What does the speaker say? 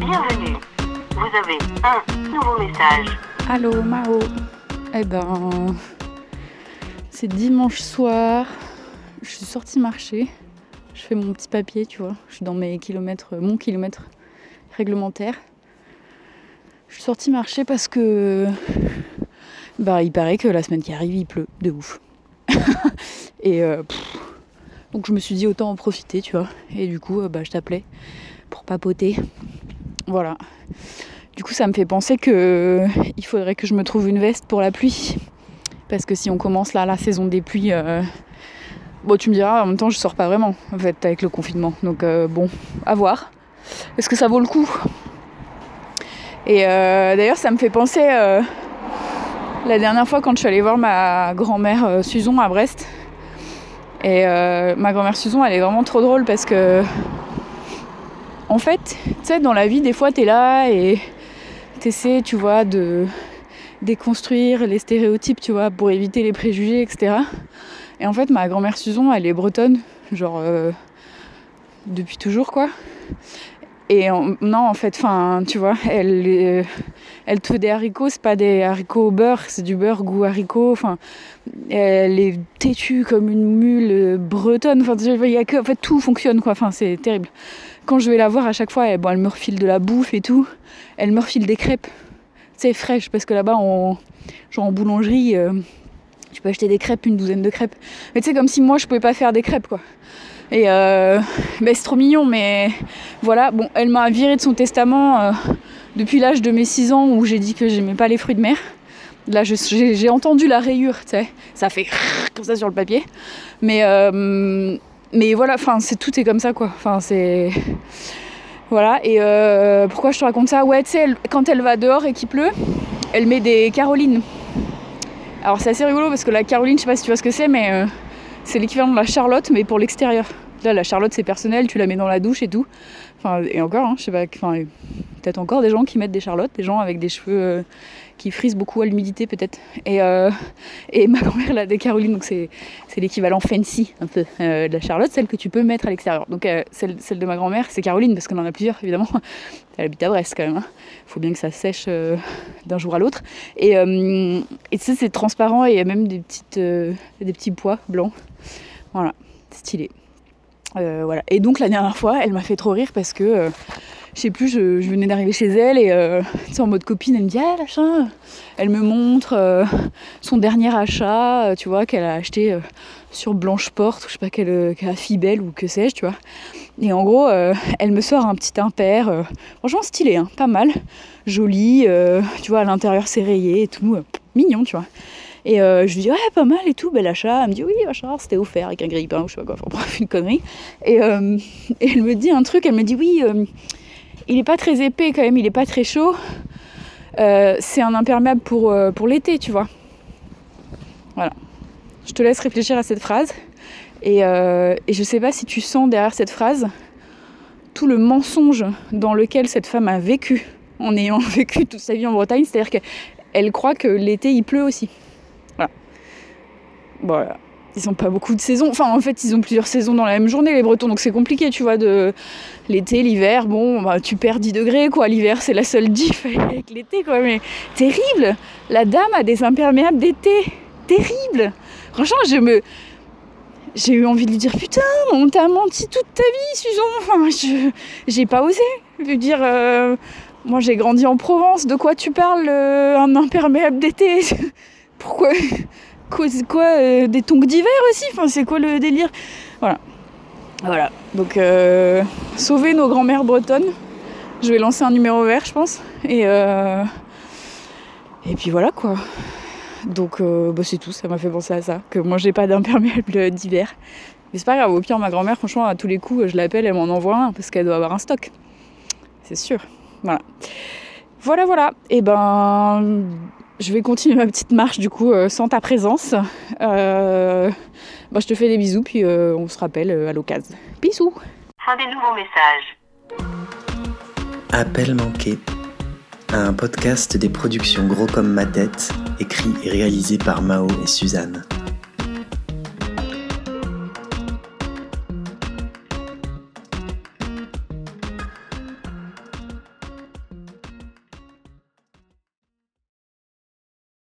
Bienvenue. Vous avez un nouveau message. Allô Mao. Eh ben, c'est dimanche soir. Je suis sortie marcher. Je fais mon petit papier, tu vois. Je suis dans mes kilomètres, mon kilomètre réglementaire. Je suis sortie marcher parce que bah il paraît que la semaine qui arrive il pleut de ouf. et euh, donc je me suis dit autant en profiter, tu vois. Et du coup, euh, bah, je t'appelais pour papoter. Voilà. Du coup, ça me fait penser que euh, il faudrait que je me trouve une veste pour la pluie. Parce que si on commence là la saison des pluies, euh, bon, tu me diras, en même temps, je sors pas vraiment, en fait, avec le confinement. Donc, euh, bon, à voir. Est-ce que ça vaut le coup? Et d'ailleurs, ça me fait penser la dernière fois quand je suis allée voir ma grand-mère Suzon à Brest. Et ma grand-mère Suzon, elle est vraiment trop drôle parce que, en fait, tu sais, dans la vie, des fois, t'es là et t'essaies, tu vois, de déconstruire les stéréotypes, tu vois, pour éviter les préjugés, etc. Et en fait, ma grand-mère Suzon, elle est bretonne, genre euh, depuis toujours, quoi. Et non, en fait, tu vois, elle, est- elle te fait des haricots, c'est pas des haricots au beurre, c'est du beurre goût haricot. Enfin, elle est têtue comme une mule euh, bretonne. Enfin, il y a que, en fait, tout fonctionne, quoi. Enfin, c'est terrible. Quand je vais la voir à chaque fois, elle, bon, elle me refile de la bouffe et tout. Elle me refile des crêpes, tu sais, fraîches, parce que là-bas, en, genre en boulangerie, euh, tu peux acheter des crêpes, une douzaine de crêpes. Mais tu sais, comme si moi, je pouvais pas faire des crêpes, quoi. Et ben, c'est trop mignon, mais voilà. Bon, elle m'a viré de son testament euh, depuis l'âge de mes 6 ans où j'ai dit que j'aimais pas les fruits de mer. Là, j'ai entendu la rayure, tu sais. Ça fait comme ça sur le papier. Mais, euh, mais voilà, enfin, tout est comme ça, quoi. Enfin, c'est. Voilà, et euh, pourquoi je te raconte ça? Ouais, tu sais, quand elle va dehors et qu'il pleut, elle met des carolines. Alors, c'est assez rigolo parce que la caroline, je sais pas si tu vois ce que c'est, mais c'est l'équivalent de la charlotte, mais pour l'extérieur. Là, la charlotte, c'est personnel, tu la mets dans la douche et tout. Et encore, hein, je sais pas, enfin, peut-être encore des gens qui mettent des charlottes, des gens avec des cheveux euh, qui frisent beaucoup à l'humidité, peut-être. Et, euh, ma grand-mère, elle a des carolines, donc c'est l'équivalent fancy, un peu, euh, de la charlotte, celle que tu peux mettre à l'extérieur. Donc, celle, de ma grand-mère, c'est Caroline, parce qu'on en a plusieurs, évidemment. Elle habite à Brest, quand même. Il faut bien que ça sèche d'un jour à l'autre. Et et tu sais, c'est transparent et il y a même des, petites, des petits pois blancs. Voilà, stylé. Euh. Et donc la dernière fois, elle m'a fait trop rire parce que, euh, je sais plus, je, venais d'arriver chez elle et euh, en mode copine, elle me dit Ah, machin Elle me montre euh, son dernier achat, tu vois, qu'elle a acheté sur Blanche-Porte, ou je sais pas quelle, quelle Fibel ou que sais-je, tu vois. Et en gros, elle me sort un petit impair, franchement stylé, hein, pas mal, joli, tu vois, à l'intérieur c'est rayé et tout, mignon, tu vois. Et euh, je lui dis, ouais, pas mal et tout, bel achat. Elle me dit, oui, achat, c'était offert avec un grille-pain ou je sais pas quoi, enfin bref, une connerie. Et, euh, elle me dit un truc, elle me dit, oui, euh, il est pas très épais quand même, il est pas très chaud. C'est un imperméable pour, pour l'été, tu vois. Voilà. Je te laisse réfléchir à cette phrase. Et, et je sais pas si tu sens derrière cette phrase tout le mensonge dans lequel cette femme a vécu en ayant vécu toute sa vie en Bretagne. C'est-à-dire qu'elle croit que l'été il pleut aussi. Voilà. Voilà. Ils ont pas beaucoup de saisons. Enfin, en fait, ils ont plusieurs saisons dans la même journée, les Bretons. Donc c'est compliqué, tu vois, de l'été, l'hiver. Bon, bah, tu perds 10 degrés, quoi. L'hiver, c'est la seule diff avec l'été, quoi. Mais terrible. La dame a des imperméables d'été. Terrible. Franchement, je me j'ai eu envie de lui dire putain, on t'a menti toute ta vie, Susan. Enfin, je j'ai pas osé lui dire. euh, moi, j'ai grandi en Provence. De quoi tu parles euh, Un imperméable d'été? Pourquoi? Quoi, euh, Des tongs d'hiver aussi? Enfin, c'est quoi le délire? Voilà. Voilà. Donc, euh, sauver nos grands-mères bretonnes. Je vais lancer un numéro vert, je pense. Et euh, et puis voilà quoi. Donc bah, c'est tout, ça m'a fait penser à ça. Que moi j'ai pas d'imperméable d'hiver. Mais c'est pas grave, au pire ma grand-mère, franchement, à tous les coups, je l'appelle, elle m'en envoie un parce qu'elle doit avoir un stock. C'est sûr. Voilà. Voilà, voilà. Et ben je vais continuer ma petite marche du coup euh, sans ta présence. Euh, bah, je te fais des bisous puis euh, on se rappelle euh, à l'occasion. Bisous Fin des nouveaux messages. Appel manqué. Un podcast des productions Gros comme ma tête, écrit et réalisé par Mao et Suzanne.